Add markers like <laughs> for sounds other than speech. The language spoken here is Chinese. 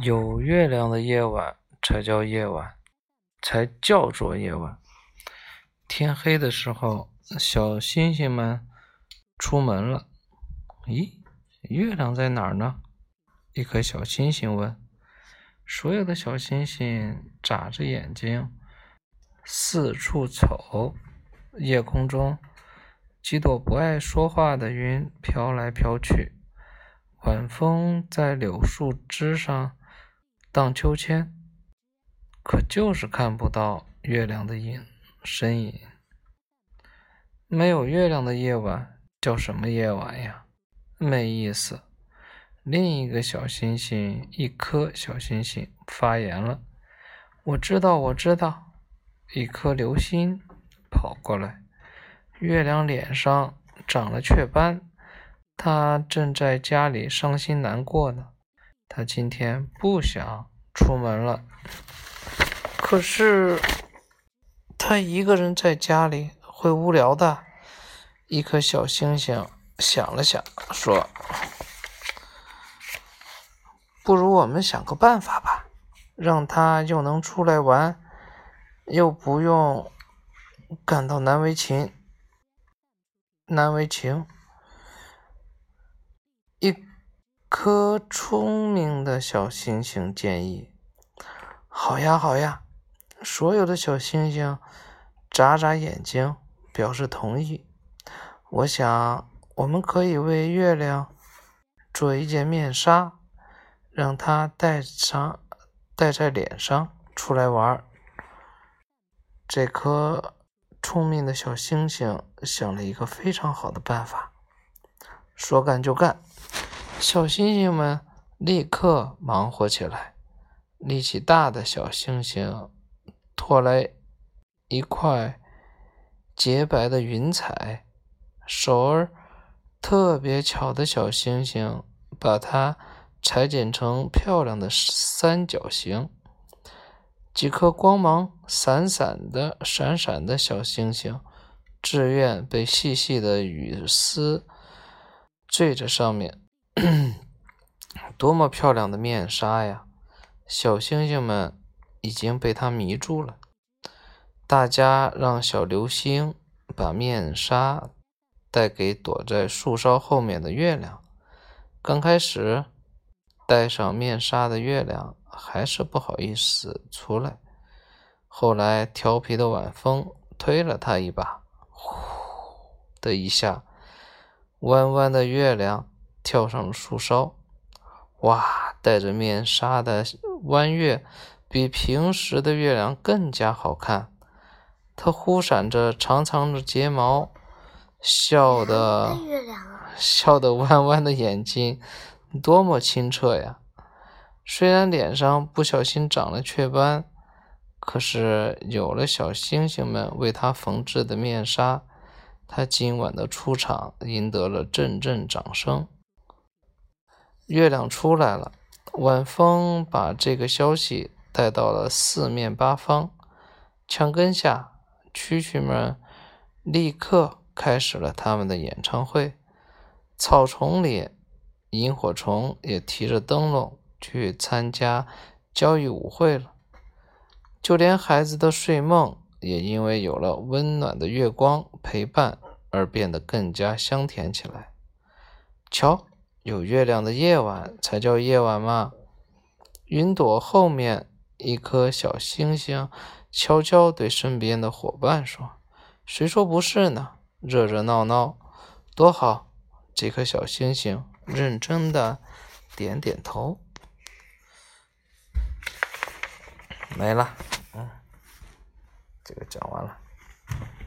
有月亮的夜晚才叫夜晚，才叫做夜晚。天黑的时候，小星星们出门了。咦，月亮在哪儿呢？一颗小星星问。所有的小星星眨着眼睛四处瞅。夜空中，几朵不爱说话的云飘来飘去。晚风在柳树枝上。荡秋千，可就是看不到月亮的影身影。没有月亮的夜晚叫什么夜晚呀？没意思。另一个小星星，一颗小星星发言了：“我知道，我知道。”一颗流星跑过来，月亮脸上长了雀斑，它正在家里伤心难过呢。他今天不想出门了，可是他一个人在家里会无聊的。一颗小星星想了想，说：“不如我们想个办法吧，让他又能出来玩，又不用感到难为情。难为情。”一。颗聪明的小星星建议：“好呀，好呀！”所有的小星星眨眨眼睛，表示同意。我想，我们可以为月亮做一件面纱，让它戴上，戴在脸上出来玩。这颗聪明的小星星想了一个非常好的办法，说干就干。小星星们立刻忙活起来。力气大的小星星拖来一块洁白的云彩，手儿特别巧的小星星把它裁剪成漂亮的三角形。几颗光芒闪闪的、闪闪的小星星，自愿被细细的雨丝缀着上面。<clears throat> 多么漂亮的面纱呀！小星星们已经被它迷住了。大家让小流星把面纱带给躲在树梢后面的月亮。刚开始，戴上面纱的月亮还是不好意思出来。后来，调皮的晚风推了他一把，呼的一下，弯弯的月亮。跳上了树梢，哇！戴着面纱的弯月比平时的月亮更加好看。它忽闪着长长的睫毛，笑的 <laughs> 笑的弯弯的眼睛，多么清澈呀！虽然脸上不小心长了雀斑，可是有了小星星们为它缝制的面纱，它今晚的出场赢得了阵阵掌声。月亮出来了，晚风把这个消息带到了四面八方。墙根下，蛐蛐们立刻开始了他们的演唱会。草丛里，萤火虫也提着灯笼去参加交谊舞会了。就连孩子的睡梦也因为有了温暖的月光陪伴而变得更加香甜起来。瞧。有月亮的夜晚才叫夜晚吗？云朵后面，一颗小星星悄悄对身边的伙伴说：“谁说不是呢？热热闹闹，多好！”这颗小星星认真的点点头。没了，嗯，这个讲完了。